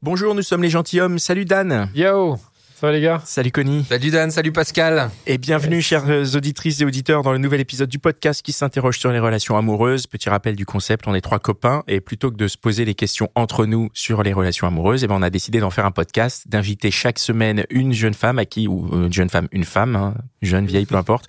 Bonjour, nous sommes les gentilshommes. Salut Dan. Yo Ça va les gars Salut Connie. Salut Dan, salut Pascal. Et bienvenue, chères auditrices et auditeurs, dans le nouvel épisode du podcast qui s'interroge sur les relations amoureuses. Petit rappel du concept, on est trois copains et plutôt que de se poser les questions entre nous sur les relations amoureuses, eh ben, on a décidé d'en faire un podcast, d'inviter chaque semaine une jeune femme à qui, ou une jeune femme, une femme, hein, jeune, vieille, peu importe,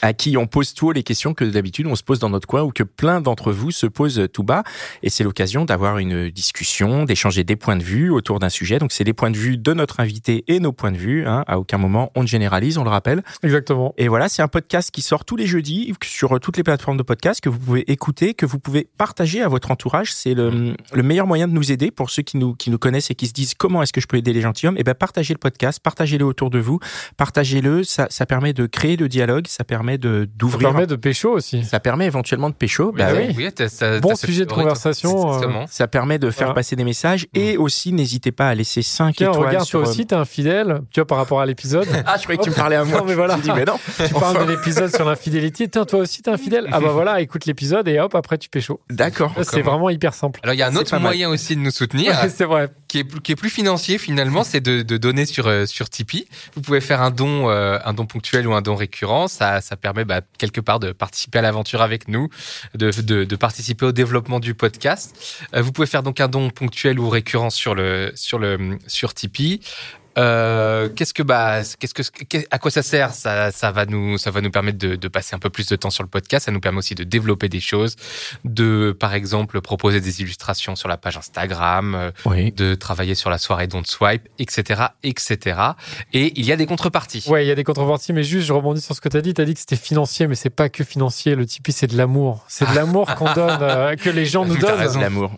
à qui on pose tout haut les questions que d'habitude on se pose dans notre coin ou que plein d'entre vous se posent tout bas. Et c'est l'occasion d'avoir une discussion, d'échanger des points de vue autour d'un sujet. Donc c'est les points de vue de notre invité et nos points de vue. Hein. À aucun moment on ne généralise, on le rappelle. Exactement. Et voilà, c'est un podcast qui sort tous les jeudis sur toutes les plateformes de podcast que vous pouvez écouter, que vous pouvez partager à votre entourage. C'est le, le meilleur moyen de nous aider pour ceux qui nous, qui nous connaissent et qui se disent comment est-ce que je peux aider les gentilshommes? Et ben, partagez le podcast, partagez-le autour de vous, partagez-le. Ça, ça permet de créer le dialogue, ça permet de, Ça d'ouvrir. permet de pécho aussi. Ça permet éventuellement de pécho. Bah oui. oui, t'as- t'as- Bon sujet de conversation, euh. Ça permet de faire Voilà. passer des messages et aussi n'hésitez pas à laisser 5 Tiens, étoiles regarde, sur toi aussi, t'es tu vois, par rapport à l'épisode. Ah, je croyais que tu me parlais à moi. Non, mais voilà. Je me dis, mais non. tu parles de l'épisode sur l'infidélité. Tiens, toi aussi, t'es infidèle. Ah bah voilà, écoute l'épisode et hop, après tu pécho. D'accord. Là, C'est vraiment hyper simple. Alors il y a un autre mal. moyen aussi de nous soutenir, Ouais, c'est vrai. qui est plus, qui est plus financier finalement, c'est de, de donner sur euh, sur Tipeee. Vous pouvez faire un don, euh, un don ponctuel ou un don récurrent. Ça ça permet bah, quelque part de participer à l'aventure avec nous, de, de de participer au développement du podcast. Euh, vous pouvez faire donc un don ponctuel ou récurrent sur le sur le sur Tipeee. Euh, qu'est-ce que bah qu'est-ce que qu'est- à quoi ça sert? Ça ça va nous ça va nous permettre de, de passer un peu plus de temps sur le podcast ça nous permet aussi de développer des choses de par exemple proposer des illustrations sur la page Instagram euh, Oui. de travailler sur la soirée Don't Swipe etc etc et il y a des contreparties Ouais, il y a des contreparties, mais juste, je rebondis sur ce que t'as dit. T'as dit que c'était financier, mais c'est pas que financier. Le Tipeee, c'est de l'amour. C'est de l'amour qu'on donne, euh, que les gens nous donnent. L'amour.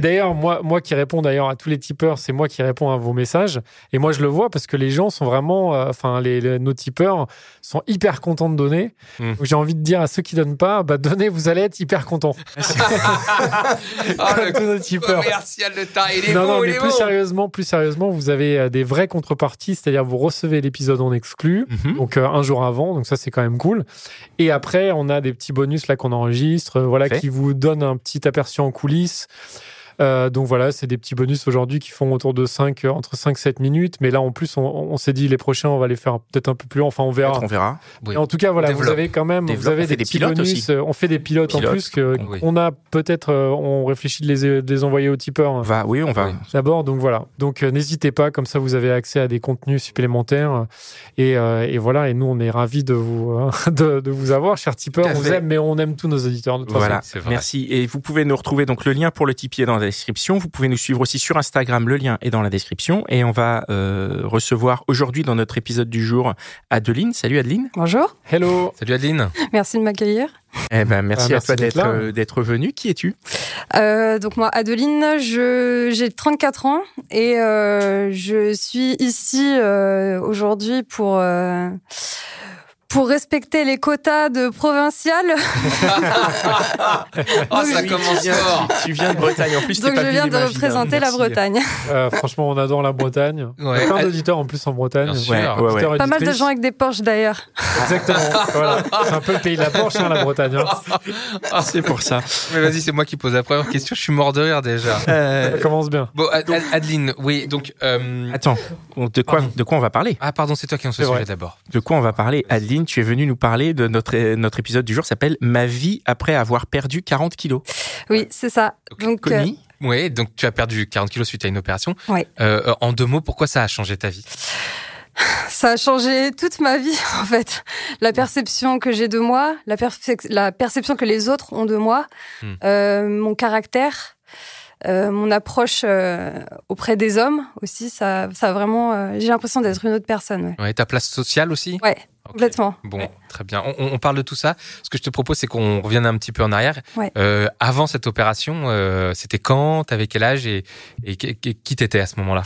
D'ailleurs, moi, moi qui réponds d'ailleurs à tous les tipeurs, c'est moi qui réponds à vos messages. Et moi, je le vois parce que les gens sont vraiment, euh, enfin, les, les- nos tipeurs sont hyper contents de donner. Hmm. J'ai envie de dire à ceux qui donnent pas, bah, donnez, vous allez être hyper contents. Ah, Comme le tous nos tipeurs. commercial de ta il est Non, non, il mais est plus sérieusement, plus sérieusement, vous avez euh, des vraies contreparties, c'est-à-dire vous recevez l'épisode en exclu, Mhm. donc euh, un jour avant, donc ça c'est quand même cool. Et après, on a des petits bonus là qu'on enregistre, voilà, qui vous donnent un petit aperçu en coulisses. Euh, donc voilà, c'est des petits bonus aujourd'hui qui font autour de 5, entre 5 7 minutes. Mais là, en plus, on, on s'est dit les prochains, on va les faire peut-être un peu plus. Enfin, on verra. On verra. Oui. Et en tout cas, voilà, vous avez quand même, vous avez des, des petits pilotes bonus. aussi. euh, On fait des pilotes, Pilotes, en plus que oui. on a peut-être, euh, on réfléchit de les, de les envoyer aux tipeurs. On va, oui, on va. Oui. D'abord, donc voilà. Donc euh, n'hésitez pas, comme ça vous avez accès à des contenus supplémentaires. Et, euh, et voilà, et nous on est ravis de vous, euh, de, de vous avoir, chers tipeurs. On vous aime, mais on aime tous nos auditeurs de toute Voilà, vrai. merci. Et vous pouvez nous retrouver, donc le lien pour le Tipeee est dans la description. Vous pouvez nous suivre aussi sur Instagram, le lien est dans la description. Et on va euh, recevoir aujourd'hui dans notre épisode du jour Adeline. Salut Adeline. Bonjour. Hello. salut Adeline merci de m'accueillir. Eh ben, merci, Ah, à toi d'être euh, venue. Qui es-tu? Euh, donc moi, Adeline, je, j'ai 34 ans et euh, je suis ici euh, aujourd'hui pour... pour respecter les quotas de provincial. oh ça Oui, commence fort tu, tu viens de Bretagne. En plus, Donc pas je viens de représenter la. Bretagne. Euh, franchement, on adore la Bretagne. Ouais. Il y a plein d'auditeurs en plus en Bretagne. Bien sûr. Ouais, ouais, ouais. Auditeurs, Pas mal de gens avec des Porsche d'ailleurs. Exactement. voilà. C'est un peu le pays de la Porsche, hein, la Bretagne. hein. Ah, c'est pour ça. mais vas-y c'est moi qui pose la première question je suis mort de rire déjà Euh, Ça commence bien. bon Ad- Ad- Adeline oui donc euh, attends, de quoi, Pardon. de quoi on va parler ah pardon c'est toi qui en ce sujet d'abord De quoi on va parler Adeline, tu es venue nous parler de notre, notre épisode du jour s'appelle Ma vie après avoir perdu 40 kilos. Oui, c'est ça. Donc, euh, Connie Oui, donc tu as perdu 40 kilos suite à une opération. Ouais. Euh, euh, en deux mots, pourquoi ça a changé ta vie? Ça a changé toute ma vie, en fait. La perception que j'ai de moi, la, perception que les autres ont de moi, Hmm. euh, mon caractère, euh, mon approche euh, auprès des hommes aussi, ça, ça a vraiment. euh, j'ai l'impression d'être une autre personne. Ouais. Ouais, ta place sociale aussi? Ouais, Ok. complètement. Bon, Ouais. très bien. On, on parle de tout ça. Ce que je te propose, c'est qu'on revienne un petit peu en arrière. Ouais. Euh, avant cette opération, euh, c'était quand? T'avais quel âge? Et, et qui qui t'étais à ce moment-là?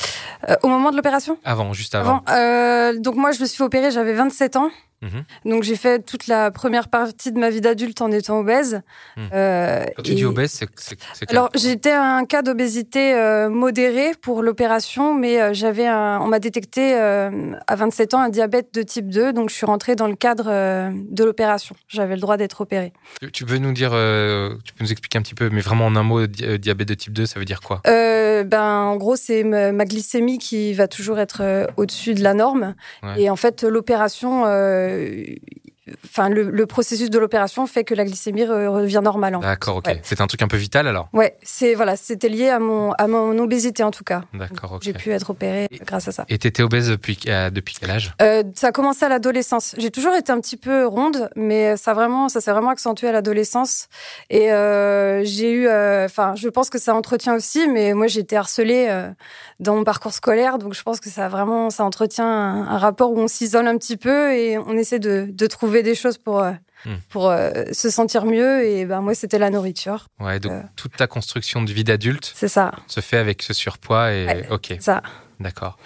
Euh, au moment de l'opération? Avant, juste avant. Avant, euh, donc moi, je me suis fait opérer, j'avais 27 ans. Mhm. Donc j'ai fait toute la première partie de ma vie d'adulte en étant obèse. Euh, Quand tu et- dis obèse, c'est c'est- c'est Alors j'étais un cas d'obésité euh, modérée pour l'opération, mais euh, j'avais un, on m'a détecté euh, à 27 ans un diabète de type 2, donc je suis rentrée dans le cadre euh, de l'opération. J'avais le droit d'être opérée. Tu- veux nous dire, euh, tu peux nous expliquer un petit peu, mais vraiment en un mot, euh, diabète de type 2, ça veut dire quoi? Euh, ben en gros c'est ma, glycémie qui va toujours être au-dessus de la norme, Ouais. et en fait l'opération. euh, Enfin, le, le processus de l'opération fait que la glycémie re- revient normale. D'accord, ok. Ouais. C'est un truc un peu vital alors? Ouais, c'est voilà, c'était lié à mon à mon obésité en tout cas. D'accord, ok. J'ai pu être opérée Et- grâce à ça. Et t'étais obèse depuis, euh, depuis quel âge? Euh, ça a commencé à l'adolescence. J'ai toujours été un petit peu ronde, mais ça vraiment, ça s'est vraiment accentué à l'adolescence. Et euh, j'ai eu, enfin, je pense que ça entretient aussi, mais moi j'ai été harcelée dans mon parcours scolaire, donc je pense que ça vraiment, ça entretient un, un rapport où on s'isole un petit peu et on essaie de, de trouver des choses pour euh, Hmm. pour euh, se sentir mieux. Et ben moi c'était la nourriture, Ouais, donc Euh. toute ta construction de vie d'adulte c'est ça, se fait avec ce surpoids et Ouais. ok, ça. d'accord.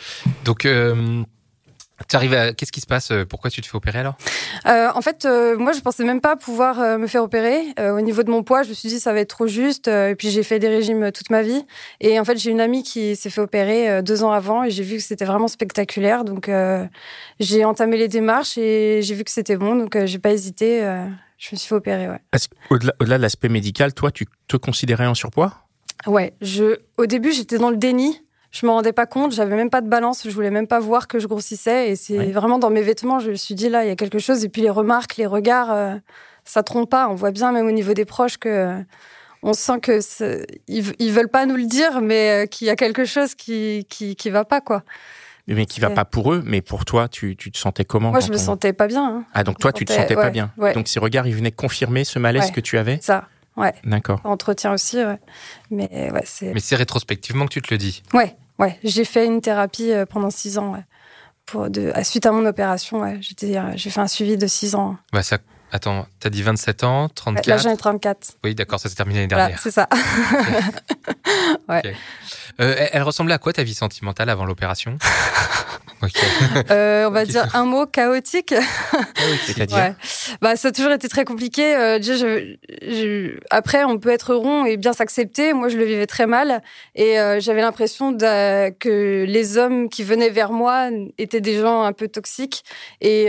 Donc, tu arrives à qu'est-ce qui se passe Pourquoi tu te fais opérer alors? Euh, en fait, euh, moi, je pensais même pas pouvoir euh, me faire opérer. Euh, au niveau de mon poids, je me suis dit ça va être trop juste. Euh, et puis j'ai fait des régimes euh, toute ma vie. Et en fait, j'ai une amie qui s'est fait opérer euh, deux ans avant et j'ai vu que c'était vraiment spectaculaire. Donc euh, j'ai entamé les démarches et j'ai vu que c'était bon. Donc euh, j'ai pas hésité. euh, je me suis fait opérer. Ouais. Est-ce que, Au-delà, au-delà de l'aspect médical, toi, tu te considérais en surpoids? Ouais. Je, au début, j'étais dans le déni. Je me rendais pas compte, j'avais même pas de balance, je voulais même pas voir que je grossissais. Et c'est vraiment dans mes vêtements, je me suis dit là, il y a quelque chose. Et puis les remarques, les regards, euh, ça trompe pas. On voit bien, même au niveau des proches, que euh, on sent que ils, ils veulent pas nous le dire, mais euh, qu'il y a quelque chose qui, qui, qui va pas, quoi. Mais qui va pas pour eux, mais pour toi, tu, tu te sentais comment Moi, je me on- sentais pas bien. hein. Ah, donc toi, me tu te sentais- sentais pas bien. ouais. Donc ces regards, ils venaient confirmer ce malaise Ouais. que tu avais Ça, D'accord. ça entretient aussi, ouais. Mais ouais, c'est. Mais c'est rétrospectivement que tu te le dis. Ouais, ouais. J'ai fait une thérapie euh, pendant six ans, ouais. Pour de, suite à mon opération, ouais. Euh, j'ai fait un suivi de six ans. Bah ça. Attends, t'as dit 27 ans, Ouais, 34 Là, j'en ai 34. Oui, d'accord, ça s'est terminé l'année Voilà, dernière. c'est ça. Euh, elle, ressemblait à quoi ta vie sentimentale avant l'opération. Euh, on va dire un mot chaotique. C'est-à-dire Ouais. Bah, ça a toujours été très compliqué. Euh, déjà, je- je- après, on peut être rond et bien s'accepter. Moi, je le vivais très mal et euh, j'avais l'impression que les hommes qui venaient vers moi étaient des gens un peu toxiques. Et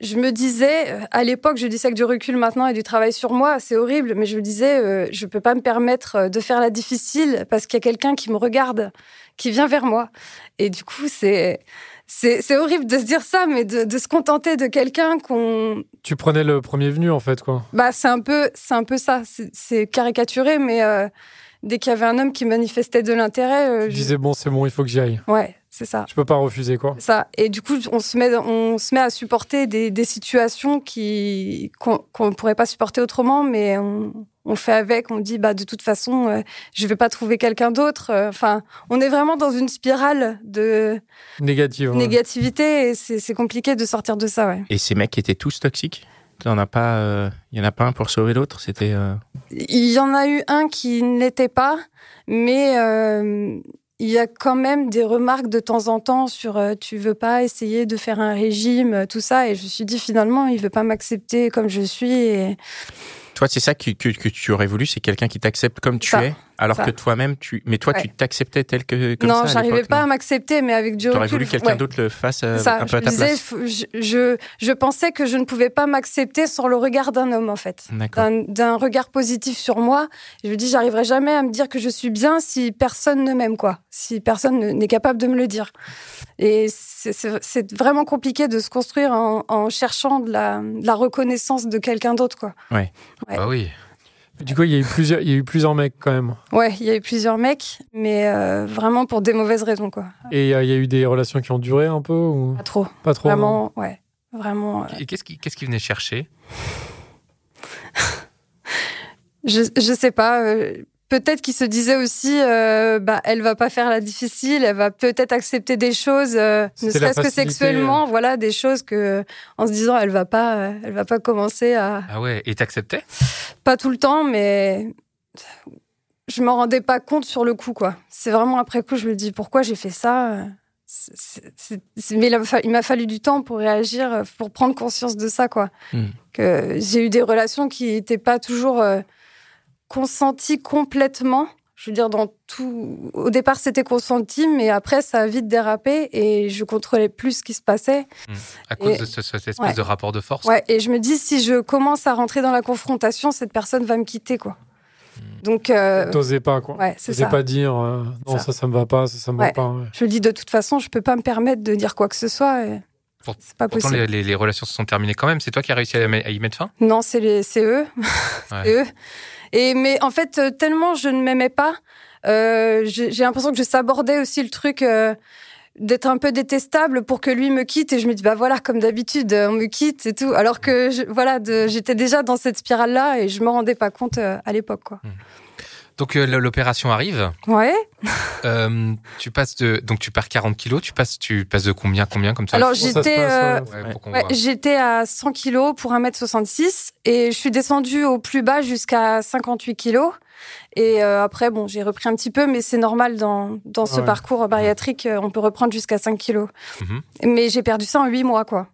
je me disais, à l'époque, je dis ça avec du recul maintenant et du travail sur moi, c'est horrible, mais je me disais, euh, je peux pas me permettre de faire la difficile parce qu'il y a quelqu'un qui me regarde, qui vient vers moi. Et du coup, c'est c'est horrible de se dire ça, mais de, de se contenter de quelqu'un qu'on. Tu prenais le premier venu, en fait, quoi. Bah, c'est un peu, c'est un peu ça. C'est- caricaturé, mais euh, dès qu'il y avait un homme qui manifestait de l'intérêt, euh, je- disais, bon, c'est bon, il faut que j'y aille. ouais, c'est ça. Je peux pas refuser, quoi. Ça. Et du coup, on se met, on se met à supporter des, des situations qui qu'on ne pourrait pas supporter autrement, mais on, on fait avec. On dit, bah de toute façon, euh, je vais pas trouver quelqu'un d'autre. Euh, Enfin, on est vraiment dans une spirale de Négative. ouais. négativité et c'est compliqué de sortir de ça. Ouais. Et ces mecs étaient tous toxiques? T'en as pas, euh, il y en a pas un pour sauver l'autre? C'était. euh, Il y en a eu un qui ne l'était pas, mais euh, il y a quand même des remarques de temps en temps sur euh, tu veux pas essayer de faire un régime, euh, tout ça. Et je me suis dit finalement, il veut pas m'accepter comme je suis. Et Toi, c'est ça que, que, que tu aurais voulu, c'est quelqu'un qui t'accepte comme tu Ça, es, alors ça. que toi-même, tu. Mais toi, Ouais. tu t'acceptais tel que comme non, j'arrivais pas non à m'accepter, mais avec du T'aurais voulu que quelqu'un ouais. d'autre le fasse euh, Ça, un je peu à ta disais, place. je, je, pensais que je ne pouvais pas m'accepter sans le regard d'un homme, en fait. D'accord. D'un- D'un regard positif sur moi. Je me dis, j'arriverai jamais à me dire que je suis bien si personne ne m'aime, quoi. Si personne ne- n'est capable de me le dire. Et c'est- c'est c'est vraiment compliqué de se construire en, en cherchant de la, de la reconnaissance de quelqu'un d'autre, quoi. Ouais. Bah oui. Du coup, il y a eu plusieurs, il y a eu plusieurs mecs, quand même. Ouais, il y a eu plusieurs mecs, mais euh, vraiment pour des mauvaises raisons, quoi. Et euh, il y a eu des relations qui ont duré un peu ou? Pas trop. pas trop non Vraiment, ouais. Vraiment. euh, Et qu'est-ce qui, qu'est-ce qui venait chercher? Je, je sais pas. Euh, peut-être qu'il se disait aussi, euh, bah, elle va pas faire la difficile, elle va peut-être accepter des choses, euh, ne serait-ce que sexuellement, voilà, des choses que, en se disant, elle va pas, euh, elle va pas commencer à, Ah ouais, et t'acceptais? Pas tout le temps, mais je m'en rendais pas compte sur le coup, quoi. C'est vraiment après coup, je me dis, pourquoi j'ai fait ça? Euh, Mais il m'a fallu du temps pour réagir, euh, pour prendre conscience de ça, quoi. Hmm. Que j'ai eu des relations qui n'étaient pas toujours consenties complètement. Je veux dire, dans tout. Au départ, c'était consenti, mais après, ça a vite dérapé et je contrôlais plus ce qui se passait. à cause Et- de ce- cette espèce Ouais. de rapport de force Ouais, et je me dis, si je commence à rentrer dans la confrontation, cette personne va me quitter, quoi. Donc, euh, T'osais pas, quoi. ouais, c'est T'osais ça. pas dire euh, non, Ça. ça, ça me va pas, ça, ça me va pas. ouais. Je dis, de toute façon, je peux pas me permettre de dire quoi que ce soit. et Pour- C'est pas Pourtant, possible. les, les- relations se sont terminées quand même. C'est toi qui as réussi à, y mettre fin? Non, c'est les, c'est eux. Ouais. C'est eux. Et mais en fait, euh, tellement je ne m'aimais pas, euh, j'ai l'impression que je sabordais aussi le truc euh, d'être un peu détestable pour que lui me quitte. Et je me dis bah voilà, comme d'habitude, on me quitte et tout. Alors que je, voilà, j'étais déjà dans cette spirale là et je me rendais pas compte euh, à l'époque quoi. Donc euh, l'opération arrive. Ouais. Euh, tu passes de donc tu perds 40 kilos. Tu passes tu passes de combien combien comme ça Alors j'étais euh, ouais. Ouais, j'étais à 100 kilos pour 1m66 et je suis descendue au plus bas jusqu'à 58 kilos. Et euh, après, bon, j'ai repris un petit peu, mais c'est normal dans, dans ce Ouais. parcours bariatrique, on peut reprendre jusqu'à 5 kilos. Mhm. Mais j'ai perdu ça en 8 mois, quoi.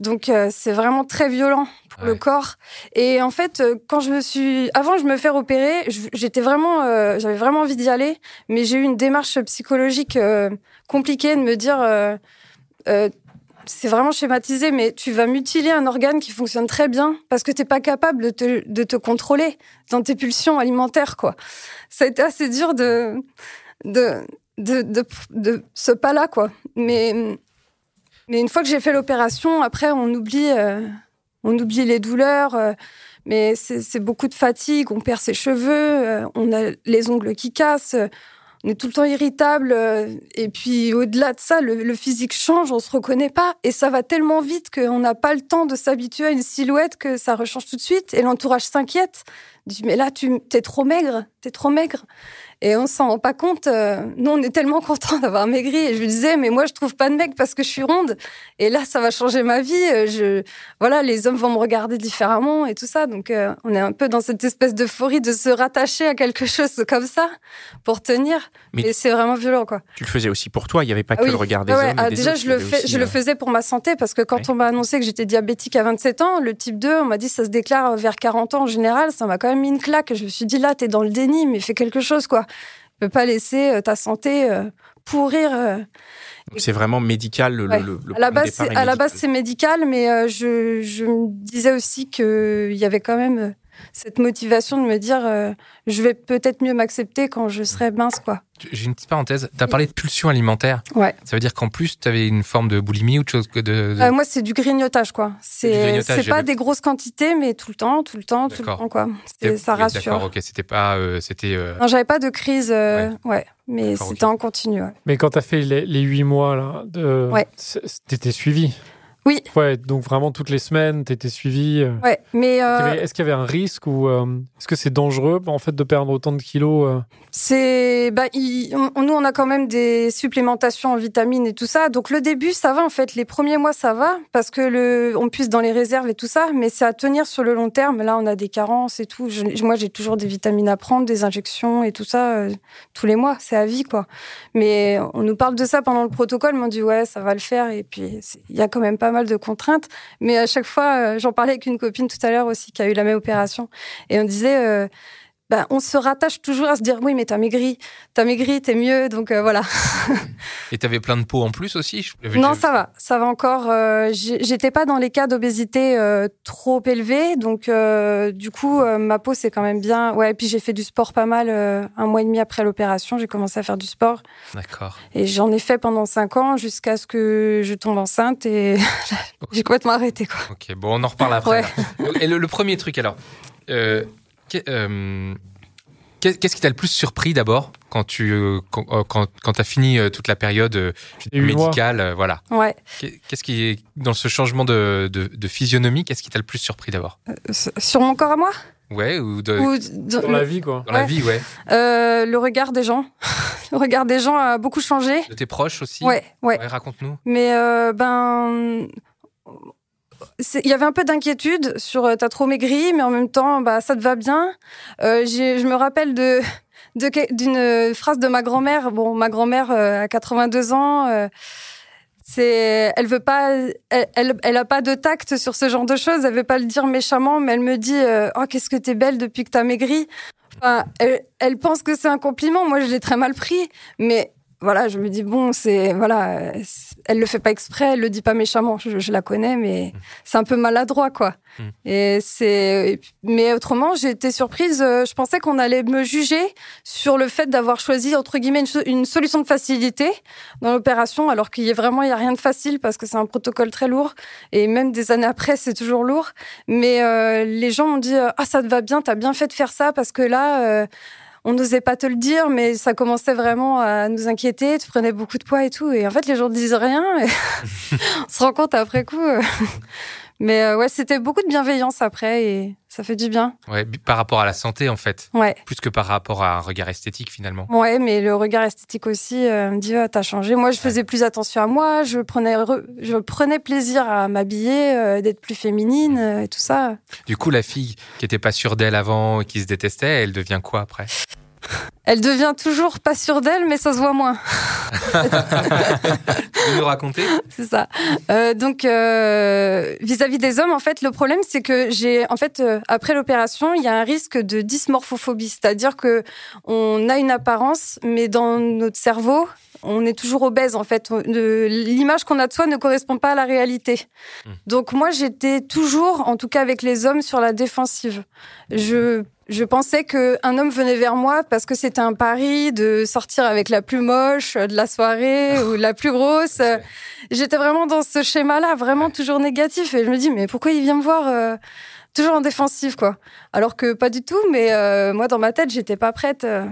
Donc euh, c'est vraiment très violent pour le corps. Et en fait, euh, quand je me suis, avant de me faire opérer, je- j'étais vraiment, euh, j'avais vraiment envie d'y aller, mais j'ai eu une démarche psychologique euh, compliquée de me dire, euh, euh, c'est vraiment schématisé, mais tu vas mutiler un organe qui fonctionne très bien parce que t'es pas capable de te, de te contrôler dans tes pulsions alimentaires, quoi. Ça a été assez dur de, de, de, de, de ce pas-là, quoi. Mais, mais une fois que j'ai fait l'opération, après, on oublie, euh, on oublie les douleurs. euh, mais c'est beaucoup de fatigue, on perd ses cheveux, euh, on a les ongles qui cassent, on est tout le temps irritable. et puis au-delà de ça, le, le physique change, on se reconnaît pas. Et ça va tellement vite qu'on n'a pas le temps de s'habituer à une silhouette que ça rechange tout de suite. Et l'entourage s'inquiète. Dit, mais là, tu es trop maigre, t'es trop maigre. Et on s'en rend pas compte. euh, nous, on est tellement contents d'avoir maigri. Et je lui disais, mais moi, je trouve pas de mec parce que je suis ronde. Et là, ça va changer ma vie. euh, Je, voilà, les hommes vont me regarder différemment et tout ça. Donc, euh, on est un peu dans cette espèce d'euphorie de se rattacher à quelque chose comme ça pour tenir. Mais- Et c'est vraiment violent, quoi. Tu le faisais aussi pour toi, il n'y avait pas Ah que oui. le regard des Ah ouais, hommes. ah, des déjà, autres, je le, fais, euh, faisais pour ma santé parce que quand Ouais. on m'a annoncé que j'étais diabétique à 27 ans, le type 2, on m'a dit ça se déclare vers 40 ans en général. Ça m'a quand même mis une claque. Je me suis dit là, t'es dans le déni, mais fais quelque chose, quoi. Peux pas laisser euh, ta santé euh, pourrir. euh. C'est vraiment médical. Le, Ouais. le, le à la base, c'est, médical. mais je, je me disais aussi qu'il y avait quand même cette motivation de me dire euh, je vais peut-être mieux m'accepter quand je serai mince, quoi. J'ai une petite parenthèse. Tu as parlé de pulsion alimentaire. Ouais. Ça veut dire qu'en plus, tu avais une forme de boulimie ou de chose que de. de- Euh, moi, c'est du grignotage, quoi. C'est, pas vu. des grosses quantités, mais tout le temps, tout le temps, tout le temps, quoi. Ça oui, rassure. D'accord, ok. C'était pas. euh, c'était. euh, Non, j'avais pas de crise, euh, ouais. mais c'était en continu. ouais. Mais quand t'as fait les, 8 mois, là, de... Ouais. t'étais suivi Oui. Ouais, donc vraiment toutes les semaines, t'étais suivi. euh. Ouais, mais Est-ce qu'il y euh, avait- Est-ce qu'il y avait un risque ou euh, est-ce que c'est dangereux en fait de perdre autant de kilos euh? C'est, bah, il- on- nous on a quand même des supplémentations en vitamines et tout ça. Donc le début ça va en fait, les premiers mois ça va parce que le, on puise dans les réserves et tout ça, mais c'est à tenir sur le long terme. Là on a des carences et tout. Je- moi j'ai toujours des vitamines à prendre, des injections et tout ça tous les mois, c'est à vie quoi. Mais on nous parle de ça pendant le protocole, mais on dit ouais ça va le faire et puis il y a quand même pas mal de contraintes. Mais à chaque fois, euh, j'en parlais avec une copine tout à l'heure aussi qui a eu la même opération et on disait. Ben, on se rattache toujours à se dire oui mais t'as maigri, t'as maigri, t'es mieux donc euh, voilà. Et tu avais plein de peau en plus aussi Non ça va, ça va encore. euh, J'étais pas dans les cas d'obésité euh, trop élevés donc du coup ma peau c'est quand même bien. Ouais et puis j'ai fait du sport pas mal un mois et demi après l'opération j'ai commencé à faire du sport D'accord. et j'en ai fait pendant cinq ans jusqu'à ce que je tombe enceinte et j'ai complètement arrêté quoi. Ok, bon, on en reparle après. Ouais. Et le, le premier truc alors, euh, qu'est-ce qui t'a le plus surpris d'abord quand tu euh, quand, euh, quand, quand as fini euh, toute la période euh, médicale, euh, voilà. Ouais. Qu'est- Qu'est-ce qui dans ce changement de, de, de physionomie, qu'est-ce qui t'a le plus surpris d'abord? Sur mon corps à moi? Ouais, ou, de, Ou Dans la vie, quoi. dans la vie, ouais. euh, le regard des gens. le regard des gens a beaucoup changé. De tes proches aussi? Ouais, ouais. Ouais, raconte-nous. Mais euh, ben, il y avait un peu d'inquiétude sur euh, t'as trop maigri, mais en même temps, bah ça te va bien. Euh, je me rappelle de d'une phrase de ma grand-mère. Bon, ma grand-mère euh, a 82 ans. euh, c'est, elle veut pas, elle, elle, a pas de tact sur ce genre de choses. Elle veut pas le dire méchamment, mais elle me dit, euh, oh qu'est-ce que t'es belle depuis que t'as maigri. Elle, elle pense que c'est un compliment. Moi, je l'ai très mal pris, mais voilà, je me dis bon, c'est voilà, elle le fait pas exprès, elle le dit pas méchamment. Je, je la connais, mais c'est un peu maladroit, quoi. Mm. Et c'est, mais autrement, j'ai été surprise. euh, Je pensais qu'on allait me juger sur le fait d'avoir choisi entre guillemets une, so- une solution de facilité dans l'opération, alors qu'il y a vraiment il y a rien de facile parce que c'est un protocole très lourd et même des années après, c'est toujours lourd. Mais euh, les gens m'ont dit euh, ah ça te va bien, t'as bien fait de faire ça parce que là. euh, on n'osait pas te le dire, mais ça commençait vraiment à nous inquiéter. Tu prenais beaucoup de poids et tout. Et en fait, les gens ne disent rien. et on se rend compte après coup. Mais euh, ouais, c'était beaucoup de bienveillance après et ça fait du bien. Ouais, par rapport à la santé, en fait. Ouais. Plus que par rapport à un regard esthétique, finalement. Ouais, mais le regard esthétique aussi euh, me dit ah, t'as changé. Moi, je faisais plus attention à moi. Je prenais, re- je prenais plaisir à m'habiller, euh, d'être plus féminine euh, et tout ça. Du coup, la fille qui était pas sûre d'elle avant et qui se détestait, elle devient quoi après? Elle devient toujours pas sûre d'elle, mais ça se voit moins. Tu nous raconter C'est ça. Euh, donc euh, vis-à-vis des hommes, en fait, le problème c'est que j'ai, en fait, euh, après l'opération, il y a un risque de dysmorphophobie, c'est-à-dire que on a une apparence, mais dans notre cerveau, on est toujours obèse. En fait, l'image qu'on a de soi ne correspond pas à la réalité. Hmm. Donc moi, j'étais toujours, en tout cas avec les hommes, sur la défensive. Je je pensais que un homme venait vers moi parce que c'était un pari de sortir avec la plus moche de la soirée ou la plus grosse. J'étais vraiment dans ce schéma-là, vraiment toujours négatif. Et je me dis, mais pourquoi il vient me voir euh, toujours en défensive, quoi? Alors que pas du tout, mais euh, moi, dans ma tête, j'étais pas prête. euh,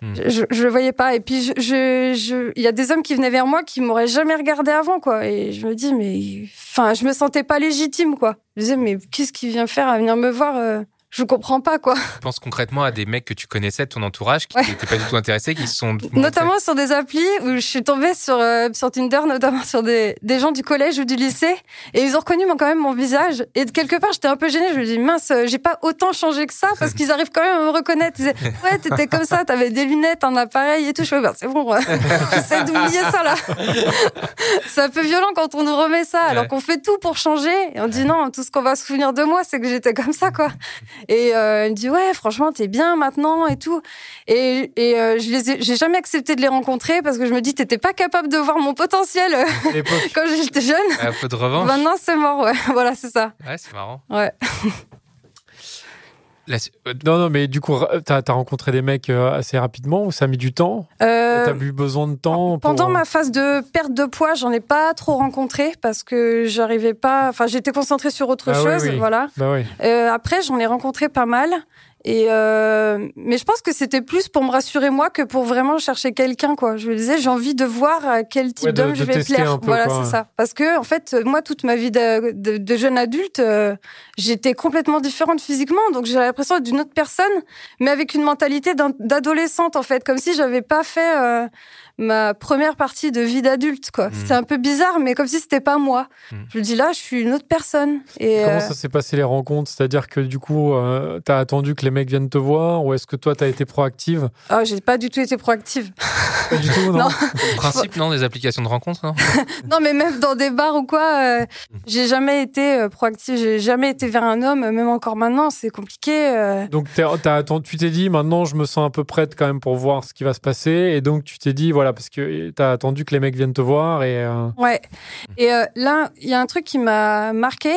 Hmm. Je, le voyais pas. Et puis, je, je, je- il y a des hommes qui venaient vers moi qui m'auraient jamais regardé avant, quoi. Et je me dis, mais, enfin, je me sentais pas légitime, quoi. Je disais, mais qu'est-ce qu'il vient faire à venir me voir euh, Je comprends pas, quoi. Je pense concrètement à des mecs que tu connaissais de ton entourage qui Ouais. n'étaient pas du tout intéressés, qui se sont. Notamment sur des applis où je suis tombée sur, euh, sur Tinder, notamment sur des, des gens du collège ou du lycée. Et ils ont reconnu quand même mon visage. Et de quelque part, j'étais un peu gênée. Je me dis, mince, euh, j'ai pas autant changé que ça parce qu'ils arrivent quand même à me reconnaître. Ils disaient, ouais, t'étais comme ça, t'avais des lunettes, un appareil et tout. Je fais, bah, c'est bon, j'essaie d'oublier ça là. c'est un peu violent quand on nous remet ça, alors Ouais. qu'on fait tout pour changer. Et on dit, non, tout ce qu'on va se souvenir de moi, c'est que j'étais comme ça, quoi. Et euh, il me dit, ouais, franchement, t'es bien maintenant et tout. Et, et euh, je les ai- j'ai jamais accepté de les rencontrer parce que je me dis, t'étais pas capable de voir mon potentiel euh, quand j'étais jeune. Un peu de revanche. Maintenant, c'est mort, ouais. Voilà, c'est ça. Ouais, c'est marrant. Ouais. La- euh, Non, non, mais du coup, t'as as rencontré des mecs euh, assez rapidement ou ça a mis du temps? Euh, T'as eu besoin de temps pour- Pendant ma phase de perte de poids, j'en ai pas trop rencontré parce que j'arrivais pas. Enfin, j'étais concentrée sur autre Ah oui, chose, oui. voilà. Bah oui. Euh, après, j'en ai rencontré pas mal. Et euh, mais je pense que c'était plus pour me rassurer moi que pour vraiment chercher quelqu'un quoi. Je me disais j'ai envie de voir à quel type Ouais, d'homme je vais plaire. peu, voilà c'est ça. Parce que en fait moi toute ma vie de, de, de jeune adulte euh, j'étais complètement différente physiquement donc j'ai l'impression d'être d'une autre personne mais avec une mentalité d'adolescente en fait comme si j'avais pas fait euh, ma première partie de vie d'adulte quoi. C'était un peu bizarre mais comme si c'était pas moi. Mhm. Je me dis là je suis une autre personne. Et Comment euh, ça s'est passé les rencontres? C'est-à-dire que du coup, euh, t'as attendu que les mecs viennent te voir ou est-ce que toi, t'as été proactive? Ah, j'ai pas du tout été proactive. Pas du tout, non, Non. le principe, non, des applications de rencontres, non? Non, mais même dans des bars ou quoi, euh, j'ai jamais été euh, proactive, j'ai jamais été vers un homme, même encore maintenant, c'est compliqué. euh. Donc t'es- t'as attendu, tu t'es dit maintenant je me sens un peu prête quand même pour voir ce qui va se passer et donc tu t'es dit voilà parce que t'as attendu que les mecs viennent te voir et euh, Ouais. Et euh, là, il y a un truc qui m'a marqué.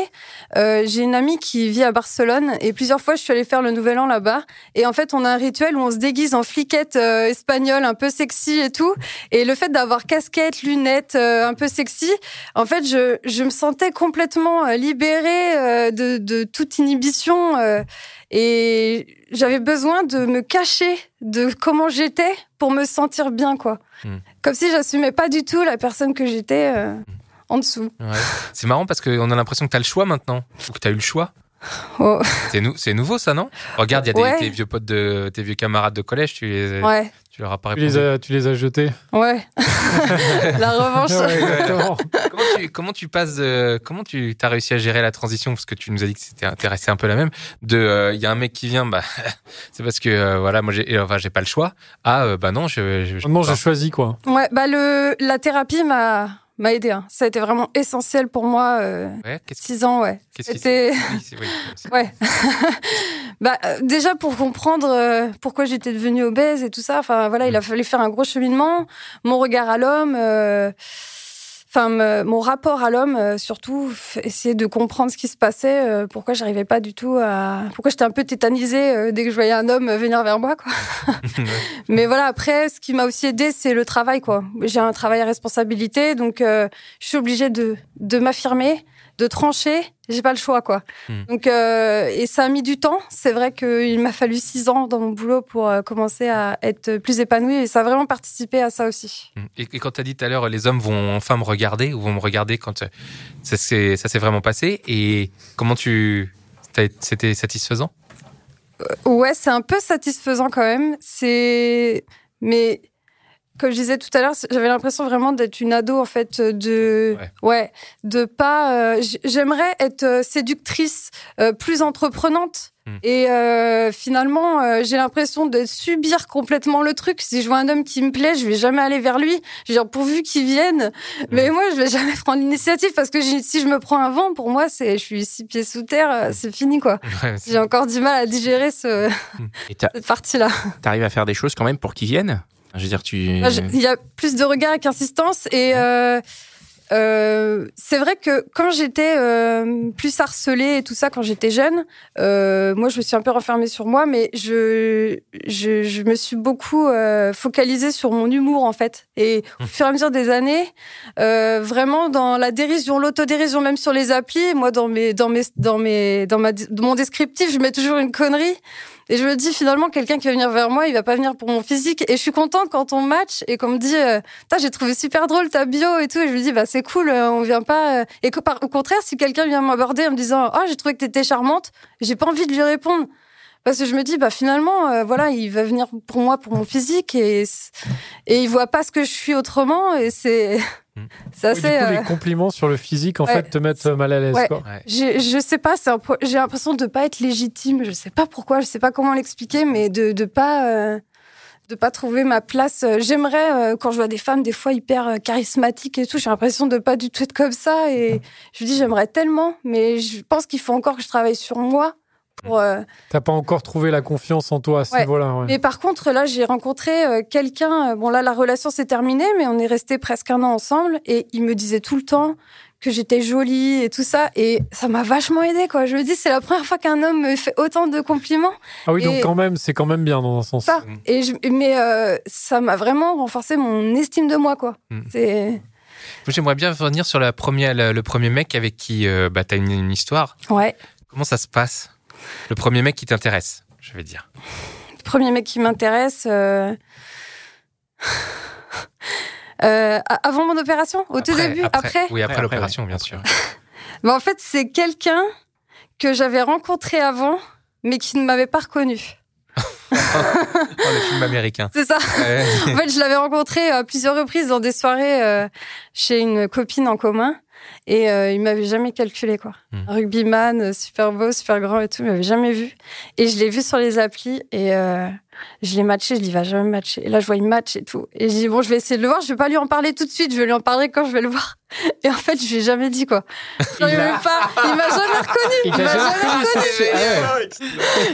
Euh, j'ai une amie qui vit à Barcelone et plusieurs fois je suis allée faire le Nouvel An là-bas. Et en fait, on a un rituel où on se déguise en fliquette espagnole, un peu sexy et tout. Et le fait d'avoir casquette, lunettes, un peu sexy, en fait, je, je me sentais complètement libérée de, de toute inhibition. Et j'avais besoin de me cacher de comment j'étais pour me sentir bien, quoi. Hmm. Comme si j'assumais pas du tout la personne que j'étais euh, en dessous. Ouais. C'est marrant parce qu'on a l'impression que tu as le choix maintenant, ou que tu as eu le choix. Oh, C'est nou- c'est nouveau ça, non? Regarde, il y a des, Ouais. tes vieux potes de tes vieux camarades de collège, tu les ouais, tu leur as pas Tu les répondu. as, tu les as jetés. ouais. La revanche. Ouais, exactement. comment tu comment tu passes de- comment tu as réussi à gérer la transition? Parce que tu nous as dit que c'était intéressé un peu la même de euh, il y a un mec qui vient bah c'est parce que euh, voilà moi j'ai enfin j'ai pas le choix ah euh, bah non je, je, je Non, j'ai choisi quoi. Ouais, bah le, la thérapie m'a m'a aidé. hein. Ça a été vraiment essentiel pour moi. Euh, ouais six ans, ouais. C'était. Ouais. bah, euh, déjà pour comprendre euh, pourquoi j'étais devenue obèse et tout ça. Enfin voilà, il a fallu faire un gros cheminement. Mon regard à l'homme. Enfin, me- mon rapport à l'homme, euh, surtout, essayer de comprendre ce qui se passait, euh, pourquoi j'arrivais pas du tout à, pourquoi j'étais un peu tétanisée euh, dès que je voyais un homme venir vers moi, quoi. Mais voilà, après, ce qui m'a aussi aidé, c'est le travail, quoi. J'ai un travail à responsabilité, donc euh, je suis obligée de, de m'affirmer, de trancher. J'ai pas le choix, quoi. Hmm. Donc, euh, et ça a mis du temps. C'est vrai qu'il m'a fallu six ans dans mon boulot pour euh, commencer à être plus épanouie, et ça a vraiment participé à ça aussi. et, et quand tu as dit tout à l'heure les hommes vont enfin me regarder ou vont me regarder quand euh, ça s'est vraiment passé et comment tu c'était satisfaisant? Ouais, c'est un peu satisfaisant quand même. C'est, mais comme je disais tout à l'heure, j'avais l'impression vraiment d'être une ado en fait, de, ouais, de pas. euh, J'aimerais être euh, séductrice, euh, plus entreprenante. Hmm. Et euh, finalement, euh, j'ai l'impression de subir complètement le truc. Si je vois un homme qui me plaît, je vais jamais aller vers lui. Je veux dire, pourvu qu'il vienne. Mais moi, je vais jamais prendre l'initiative parce que si je me prends un vent, pour moi, c'est, je suis six pieds sous terre, euh, c'est fini quoi. Ouais, J'ai encore du mal à digérer ce, cette partie-là. t'arrives à faire des choses quand même pour qu'ils viennent Je veux dire, tu. Il y a plus de regard avec insistance et euh, euh, c'est vrai que quand j'étais euh, plus harcelée et tout ça, quand j'étais jeune, euh, moi je me suis un peu renfermée sur moi, mais je, je, je me suis beaucoup euh, focalisée sur mon humour en fait. Et au fur et à mesure des années, euh, vraiment dans la dérision, l'autodérision, même sur les applis, moi dans mes, dans mes, dans mes, dans ma, dans mon descriptif, je mets toujours une connerie. Et je me dis finalement, quelqu'un qui va venir vers moi, il va pas venir pour mon physique. Et je suis contente quand on match et qu'on me dit, euh, j'ai trouvé super drôle ta bio et tout. Et je me dis, bah c'est cool, euh, on vient pas. euh. Et que, par, au contraire, si quelqu'un vient m'aborder en me disant, oh j'ai trouvé que t'étais charmante, j'ai pas envie de lui répondre. Parce que je me dis, bah finalement, voilà, il va venir pour moi pour mon physique et et il voit pas ce que je suis autrement et c'est Mm. Oui, du coup, euh, les compliments sur le physique, en ouais. fait, te mettent mal à l'aise. Ouais. quoi. Ouais. J'ai- je sais pas, j'ai l'impression de pas être légitime. Je sais pas pourquoi, je sais pas comment l'expliquer, mais de de pas euh, de pas trouver ma place. Euh, J'aimerais euh, quand je vois des femmes des fois hyper euh, charismatiques et tout, j'ai l'impression de pas du tout être comme ça et je me dis j'aimerais tellement, mais je pense qu'il faut encore que je travaille sur moi. Euh, T'as pas encore trouvé la confiance en toi à ce Ouais. niveau-là. ouais. Mais par contre, là, j'ai rencontré euh, quelqu'un. euh, Bon, là, la relation s'est terminée, mais on est resté presque un an ensemble. Et il me disait tout le temps que j'étais jolie et tout ça. Et ça m'a vachement aidé, quoi. Je me dis, c'est la première fois qu'un homme me fait autant de compliments. Ah oui, donc quand même, c'est quand même bien dans un sens. Ça. Mm. Et je, mais euh, ça m'a vraiment renforcé mon estime de moi, quoi. Mm. C'est J'aimerais bien revenir sur la première, le, le premier mec avec qui euh, bah, tu as une, une histoire. ouais. Comment ça se passe? Le premier mec qui t'intéresse, je vais dire. Le premier mec qui m'intéresse. euh, euh, a- avant mon opération, au tout début, après, après. Oui, après, Après, l'opération, ouais. bien sûr. En fait, c'est quelqu'un que j'avais rencontré avant, mais qui ne m'avait pas reconnu. Oh, le film américain. C'est ça. Ouais. En fait, je l'avais rencontré à plusieurs reprises dans des soirées euh, chez une copine en commun. Et euh, il m'avait jamais calculé, quoi. Hmm. Rugbyman, super beau, super grand et tout, il m'avait jamais vu. Et je l'ai vu sur les applis et euh, je l'ai matché, je dis, il va jamais matcher. Et là, je vois, il match et tout. Et je dis, bon, je vais essayer de le voir, je vais pas lui en parler tout de suite, je vais lui en parler quand je vais le voir. Et en fait, je lui ai jamais dit, quoi. Il Il m'a jamais reconnu. Il m'a jamais reconnu, c'est- ouais.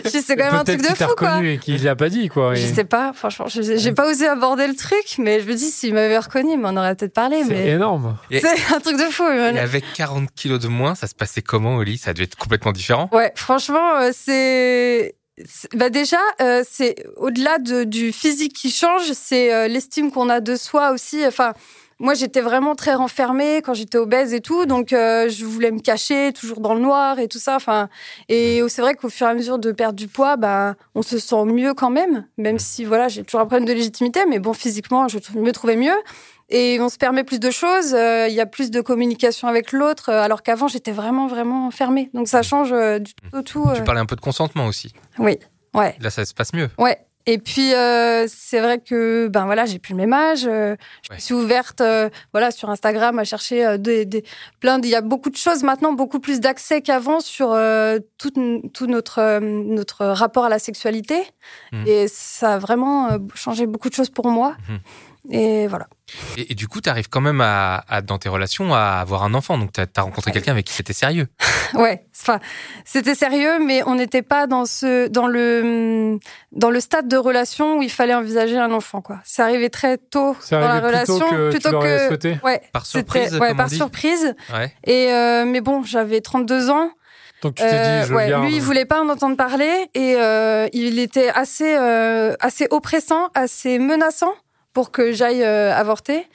Je dis, C'est quand même un truc Peut-être de fou, quoi. reconnu et qu'il l'a pas dit, quoi. Je Et sais pas, franchement, je- j'ai pas osé aborder le truc, mais je me dis, s'il m'avait reconnu, il m'en aurait peut-être parlé, C'est mais énorme. C'est un truc de fou. Et avec 40 kilos de moins, ça se passait comment au lit Ça devait être complètement différent? Ouais, franchement, euh, c'est. Bah déjà, euh, c'est au-delà de, du physique qui change, c'est euh, l'estime qu'on a de soi aussi. Enfin, moi, j'étais vraiment très renfermée quand j'étais obèse et tout, donc euh, je voulais me cacher toujours dans le noir et tout ça. Enfin, et c'est vrai qu'au fur et à mesure de perdre du poids, bah, on se sent mieux quand même, même si voilà, j'ai toujours un problème de légitimité, mais bon, physiquement, je me trouvais mieux. Et on se permet plus de choses, euh, il y a plus de communication avec l'autre, euh, alors qu'avant j'étais vraiment, vraiment fermée. Donc ça change du tout au tout. Tu parlais un peu de consentement aussi. Oui, ouais. Là, ça se passe mieux. Ouais, et puis euh, c'est vrai que ben voilà, j'ai plus le même âge. Euh, je me suis ouverte euh, voilà sur Instagram à chercher des, des plein. Il y a beaucoup de choses maintenant, beaucoup plus d'accès qu'avant sur tout, tout notre notre rapport à la sexualité. Mmh. Et ça a vraiment changé beaucoup de choses pour moi. Mmh. Et voilà. Et, du coup, tu arrives quand même à, dans tes relations à avoir un enfant. Donc, tu as, rencontré quelqu'un avec qui c'était sérieux. ouais, enfin, c'était sérieux, mais on n'était pas dans, ce, dans, le, dans le stade de relation où il fallait envisager un enfant. quoi. C'est arrivé très tôt dans la relation. Plutôt que, plutôt Ouais, par surprise. Ouais, par surprise. Ouais. Et, euh, mais bon, j'avais 32 ans. Donc tu t'es dit, euh, je ouais, Lui, il voulait pas en entendre parler et euh, il était assez, assez oppressant, assez menaçant pour que j'aille euh, avorter.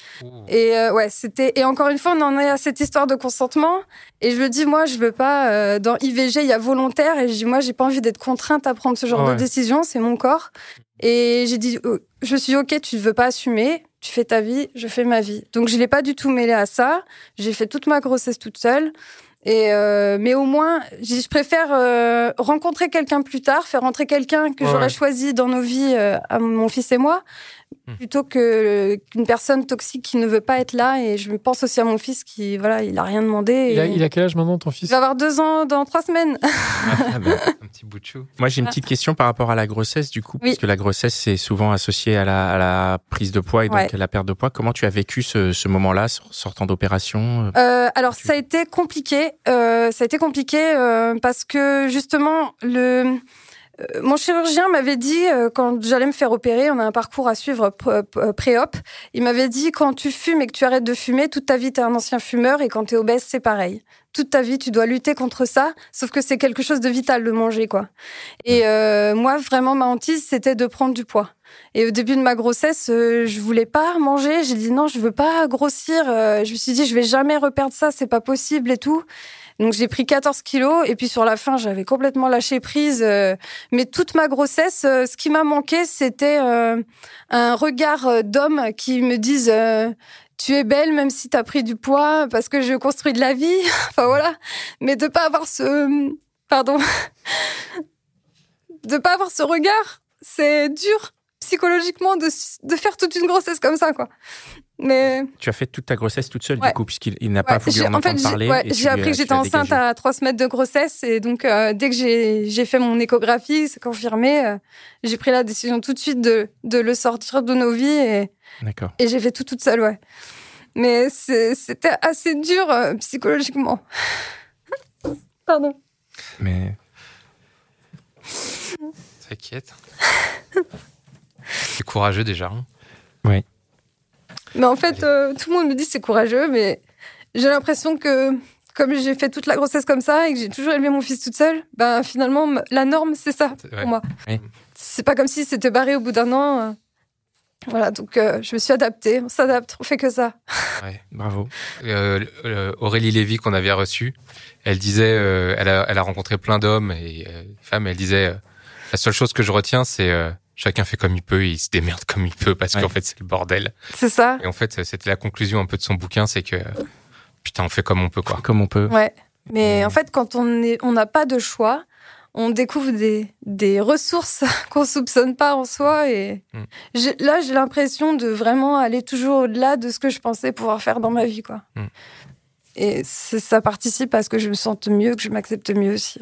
Et euh, ouais, c'était et encore une fois, on en est à cette histoire de consentement. Et je le dis, moi, je veux pas. Euh, dans IVG, il y a volontaire, et je dis, moi, j'ai pas envie d'être contrainte à prendre ce genre de décision. C'est mon corps. Et j'ai dit, oh, je suis ok, tu ne veux pas assumer. Tu fais ta vie, je fais ma vie. Donc je l'ai pas du tout mêlé à ça. J'ai fait toute ma grossesse toute seule. Et mais au moins, je préfère rencontrer quelqu'un plus tard, faire rentrer quelqu'un que j'aurais choisi dans nos vies, à mon fils et moi, Hmm. plutôt que qu'une personne toxique qui ne veut pas être là. Et je pense aussi à mon fils qui, voilà, il a rien demandé. Il, a, quel âge maintenant, ton fils? Il va avoir deux ans dans trois semaines. Ah, bah, un petit bout de chou. Moi, j'ai une petite question par rapport à la grossesse, du coup, parce que la grossesse, c'est souvent associé à la, à la, prise de poids et donc à la perte de poids. Comment tu as vécu ce, ce moment-là, sortant d'opération euh, Alors, ça a été compliqué. Euh, ça a été compliqué euh, parce que, justement, le euh, mon chirurgien m'avait dit, euh, quand j'allais me faire opérer, on a un parcours à suivre euh, pré-op, il m'avait dit, quand tu fumes et que tu arrêtes de fumer, toute ta vie, tu es un ancien fumeur, et quand tu es obèse, c'est pareil. Toute ta vie, tu dois lutter contre ça, sauf que c'est quelque chose de vital de manger, quoi. Et moi, vraiment, ma hantise, c'était de prendre du poids. Et au début de ma grossesse, je voulais pas manger. J'ai dit non, je veux pas grossir. je me suis dit, je vais jamais reperdre ça, c'est pas possible et tout. Donc j'ai pris 14 kilos et puis sur la fin j'avais complètement lâché prise. Euh, mais toute ma grossesse, euh, ce qui m'a manqué c'était euh, un regard d'homme qui me dise tu es belle même si tu as pris du poids parce que je construis de la vie. enfin voilà. Mais de pas avoir ce pardon de pas avoir ce regard, c'est dur psychologiquement de, de faire toute une grossesse comme ça quoi. Mais... Tu as fait toute ta grossesse toute seule, du coup, puisqu'il n'a pas voulu en, entendre parler. j'ai appris que j'étais enceinte à trois semaines de grossesse. Et donc, euh, dès que j'ai fait mon échographie, c'est confirmé, euh, j'ai pris la décision tout de suite de, de le sortir de nos vies. Et, et j'ai fait tout toute seule, ouais. Mais c'était assez dur euh, psychologiquement. Pardon. Mais. T'inquiète. C'est courageux déjà. Hein. oui. Mais en fait, euh, tout le monde me dit c'est courageux, mais j'ai l'impression que comme j'ai fait toute la grossesse comme ça et que j'ai toujours élevé mon fils toute seule, ben finalement la norme c'est ça pour moi. C'est pas comme si c'était barré au bout d'un an. Euh. Voilà, donc euh, je me suis adaptée. On s'adapte, on fait que ça. Ouais, bravo. Aurélie Lévy qu'on avait reçue, elle disait, elle a, elle, a, rencontré plein d'hommes et femmes. Elle disait, la seule chose que je retiens, c'est chacun fait comme il peut et il se démerde comme il peut parce qu'en fait c'est le bordel. C'est ça. Et en fait c'était la conclusion un peu de son bouquin, c'est que putain on fait comme on peut quoi. Comme on peut. Ouais. Mais en fait quand on est, on n'a pas de choix, on découvre des, des ressources qu'on soupçonne pas en soi et mm. là j'ai l'impression de vraiment aller toujours au-delà de ce que je pensais pouvoir faire dans ma vie quoi. Mm. Et ça participe à ce que je me sente mieux, que je m'accepte mieux aussi.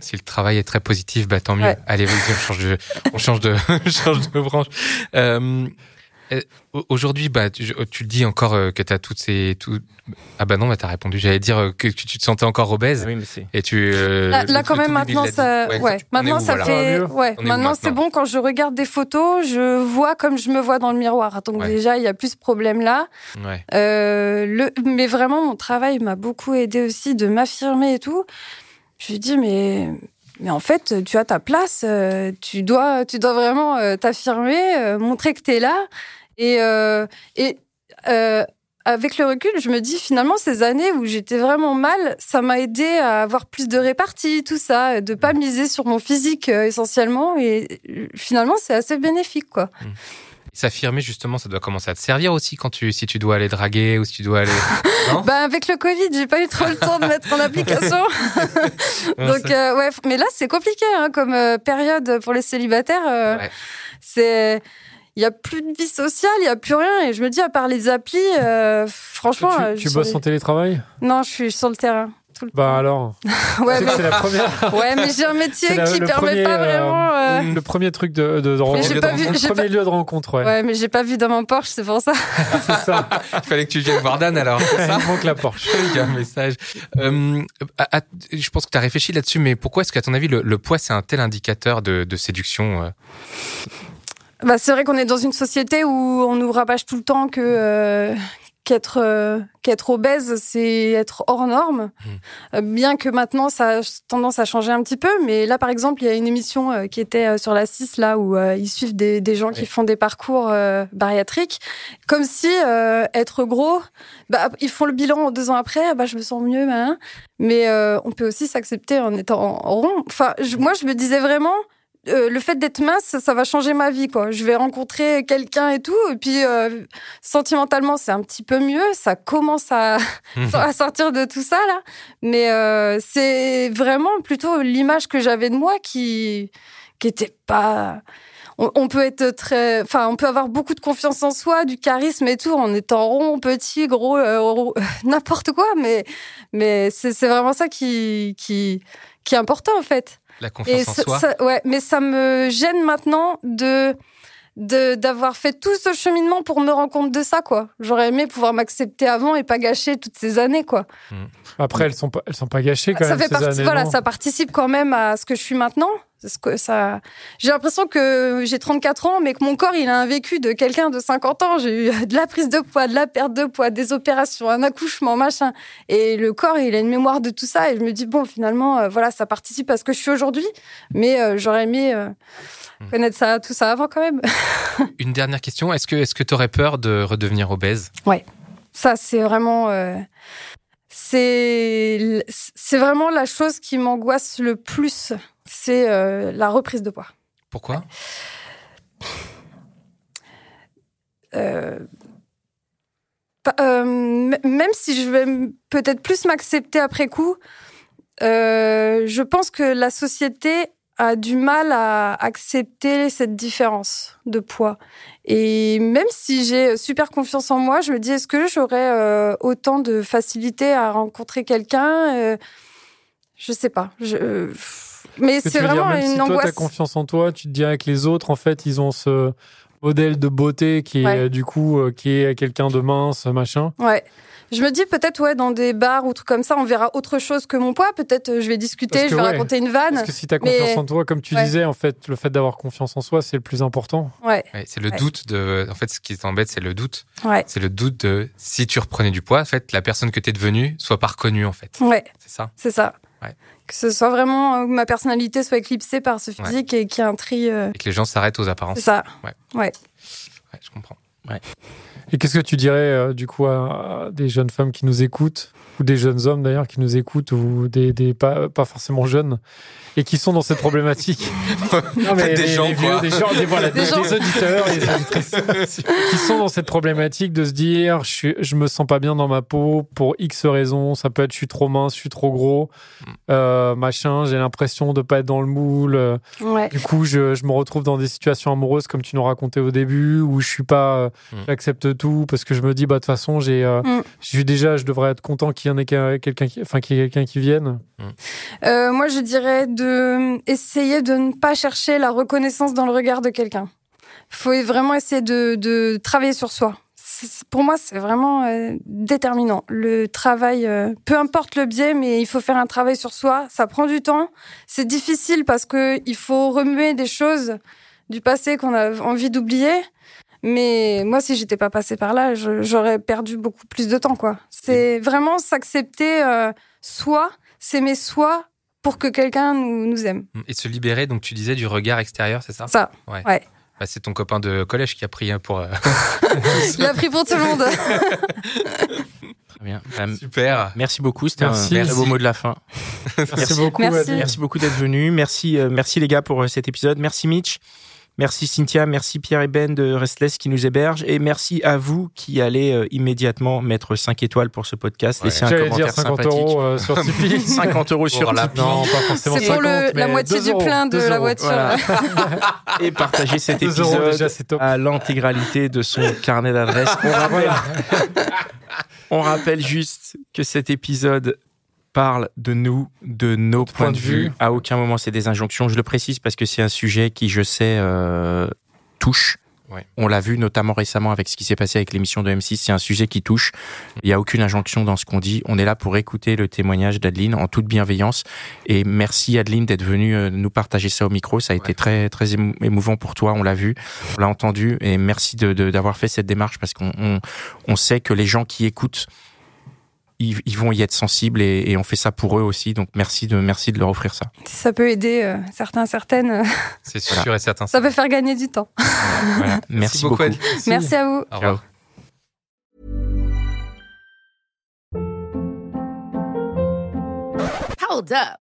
Si le travail est très positif, bah tant mieux. Allez, vas-y, on change de, on change de, change de branche. Euh, euh Aujourd'hui, bah, tu, tu, le dis encore euh, que tu as toutes ces. Tout... Ah bah non, bah, tu as répondu. J'allais dire euh, que tu, te sentais encore obèse. Oui, mais c'est. Et tu. là, quand même, maintenant, ça. Ouais, maintenant, ça fait. Ouais, maintenant, c'est bon. Quand je regarde des photos, je vois comme je me vois dans le miroir. Donc, déjà, il y a plus ce problème-là. Ouais. le... Mais vraiment, mon travail m'a beaucoup aidé aussi de m'affirmer et tout. Je lui dis, mais, mais en fait, tu as ta place, euh, tu dois, tu dois vraiment euh, t'affirmer, euh, montrer que tu es là. Et, et avec le recul, je me dis finalement ces années où j'étais vraiment mal, ça m'a aidé à avoir plus de répartie, tout ça, de pas miser sur mon physique euh, essentiellement. Et finalement, c'est assez bénéfique, quoi. S'affirmer, justement, ça doit commencer à te servir aussi quand tu, si tu dois aller draguer ou si tu dois aller. Non Bah avec le Covid, j'ai pas eu trop le temps de mettre en application. Donc euh, ouais, mais là c'est compliqué hein, comme euh, période pour les célibataires. euh, Ouais. C'est il y a plus de vie sociale, il y a plus rien et je me dis à part les applis, euh, franchement. euh, tu tu bosses en télétravail? Non, je suis sur le terrain. Tout le Bah alors, Ouais, c'est mais, c'est la première. ouais, mais j'ai un métier la- qui permet premier, pas euh, vraiment. euh, Le premier truc de, de, de rencontre. pas vu, Le premier pas- lieu de rencontre, ouais. Ouais, mais j'ai pas vu dans mon Porsche, c'est pour ça. C'est ça. Il fallait que tu viennes voir Dan alors, ça Il manque la Porsche. Il y a un message. Euh, à- à- je pense que tu as réfléchi là-dessus, mais pourquoi est-ce qu'à ton avis, le, le poids, c'est un tel indicateur de, de séduction euh Bah, c'est vrai qu'on est dans une société où on nous rabâche tout le temps que euh, qu'être euh, qu'être obèse, c'est être hors norme. Euh, bien que maintenant, ça a tendance à changer un petit peu. Mais là, par exemple, il y a une émission euh, qui était euh, sur la 6, là, où ils suivent des, des gens qui font des parcours bariatriques. Comme si euh, être gros, bah, ils font le bilan deux ans après, ah bah, je me sens mieux. hein. Mais euh, on peut aussi s'accepter en étant rond. Enfin, je- moi, je me disais vraiment euh, le fait d'être mince, ça va changer ma vie, quoi. Je vais rencontrer quelqu'un et tout, et puis euh, sentimentalement, c'est un petit peu mieux. Ça commence à, à sortir de tout ça là, mais euh, c'est vraiment plutôt l'image que j'avais de moi qui qui était pas. On, on peut être très, enfin, on peut avoir beaucoup de confiance en soi, du charisme et tout, en étant rond, petit, gros, euh, rond, n'importe quoi, mais mais c'est c'est vraiment ça qui qui qui est important en fait. La confiance Et en ça- soi ça- ouais, mais ça me gêne maintenant de de d'avoir fait tout ce cheminement pour me rendre compte de ça quoi. J'aurais aimé pouvoir m'accepter avant et pas gâcher toutes ces années quoi. Après, elles sont pas, elles sont pas gâchées quand ça même. fait ces années, voilà, non? ça participe quand même à ce que je suis maintenant. Que ça j'ai l'impression que j'ai 34 ans mais que mon corps il a un vécu de quelqu'un de 50 ans, j'ai eu de la prise de poids, de la perte de poids, des opérations, un accouchement, machin et le corps il a une mémoire de tout ça et je me dis bon finalement euh, voilà, ça participe à ce que je suis aujourd'hui mais euh, j'aurais aimé euh, Hmm. connaître ça tout ça avant quand même. Une dernière question. Est-ce que est-ce que tu aurais peur de redevenir obèse? Ça, c'est vraiment. c'est c'est vraiment la chose qui m'angoisse le plus. C'est euh, la reprise de poids. Pourquoi? Euh, euh, même si je vais peut-être plus m'accepter après coup, je pense que la société a du mal à accepter cette différence de poids. Et même si j'ai super confiance en moi, je me dis est-ce que j'aurais euh, autant de facilité à rencontrer quelqu'un? Euh, Je sais pas. Je... euh, Mais Ce c'est tu veux dire, vraiment même une si toi, angoisse. t'as confiance en toi, tu te dirais que les autres, en fait, ils ont ce modèle de beauté qui est, Ouais. euh, du coup, euh, qui est quelqu'un de mince, machin. Ouais. Je me dis peut-être ouais dans des bars ou trucs comme ça on verra autre chose que mon poids peut-être euh, je vais discuter je vais ouais. raconter une vanne Parce que si t'as mais- confiance en toi, comme tu Ouais. disais, en fait, le fait d'avoir confiance en soi, c'est le plus important. ouais Ouais, C'est le Ouais. doute de. En fait, ce qui t'embête, c'est le doute. ouais C'est le doute de si tu reprenais du poids, en fait, la personne que t'es devenue soit pas reconnue, en fait. ouais C'est ça. c'est ça Ouais. que ce soit vraiment euh, que ma personnalité soit éclipsée par ce physique et qu'il y ait un tri euh, Et que les gens s'arrêtent aux apparences. c'est ça Ouais, je comprends. Et qu'est-ce que tu dirais, euh, du coup, à, à des jeunes femmes qui nous écoutent, ou des jeunes hommes d'ailleurs qui nous écoutent, ou des, des pas, pas forcément jeunes, et qui sont dans cette problématique? Non, Faites des les- gens, les vieux, des gens, des, voilà, Des des, gens. des auditeurs, des auditrices, qui sont dans cette problématique de se dire, je, suis- je me sens pas bien dans ma peau pour X raisons. Ça peut être, je suis trop mince, je suis trop gros, Mm. euh, machin. J'ai l'impression de pas être dans le moule. euh, ouais du coup, je, je me retrouve dans des situations amoureuses comme tu nous racontais au début, où je suis pas, euh, Mm. j'accepte tout parce que je me dis, bah de toute façon, j'ai, euh, Mm. j'ai déjà, je devrais être content qu'il y en ait qu'un- quelqu'un, qui, enfin qu'il y ait quelqu'un qui vienne. Euh, moi je dirais de essayer de ne pas chercher la reconnaissance dans le regard de quelqu'un faut vraiment essayer de, de travailler sur soi pour moi, c'est vraiment euh, déterminant. Le travail, euh, peu importe le biais, mais il faut faire un travail sur soi. Ça prend du temps. C'est difficile parce que il faut remuer des choses du passé qu'on a envie d'oublier. Mais moi, si j'étais pas passée par là, j'aurais perdu beaucoup plus de temps, quoi. C'est vraiment s'accepter euh, soi, s'aimer soi pour que quelqu'un nous, nous aime. Et se libérer, donc tu disais, du regard extérieur, c'est ça? Ça. Ouais. Ouais. Bah, c'est ton copain de collège qui a pris pour. euh, Il a pris pour tout le monde. Très bien. Euh, Super. Merci beaucoup. C'était un Merci. très beau mot de la fin. Merci, beaucoup. Merci. Beaucoup d'être venu. Merci, euh, merci les gars pour cet épisode. Merci Mitch. Merci Cynthia, merci Pierre et Ben de Restless qui nous hébergent et merci à vous qui allez euh, immédiatement mettre 5 étoiles pour ce podcast. Ouais. Laissez un commentaire dire 50 sympathique. euros euh, sur Tipeee. 50 euros sur Pour la- Tipeee. Non, pas forcément C'est pour 50, le- la moitié 2 du euros, plein de 2 la euros. voiture. Voilà. et partagez cet 2 euros épisode déjà, à l'intégralité de son carnet d'adresses. On rappelle, on rappelle juste que cet épisode parle de nous, de nos points de vue. À aucun moment c'est des injonctions. Je le précise parce que c'est un sujet qui, je sais, euh, touche. Ouais. On l'a vu notamment récemment avec ce qui s'est passé avec l'émission de M6. C'est un sujet qui touche. Il n'y a aucune injonction dans ce qu'on dit. On est là pour écouter le témoignage d'Adeline en toute bienveillance. Et merci Adeline d'être venue euh, nous partager ça au micro. Ça a été très très émou- émouvant pour toi. On l'a vu, on l'a entendu. Et merci de- de- d'avoir fait cette démarche parce qu'on on, on sait que les gens qui écoutent, ils, ils vont y être sensibles et, et on fait ça pour eux aussi. Donc merci de merci de leur offrir ça. Ça peut aider euh, certains, certaines, euh, C'est sûr et certain. ça peut faire gagner du temps. Voilà. Merci, beaucoup. Merci à vous. Au revoir. Hold up.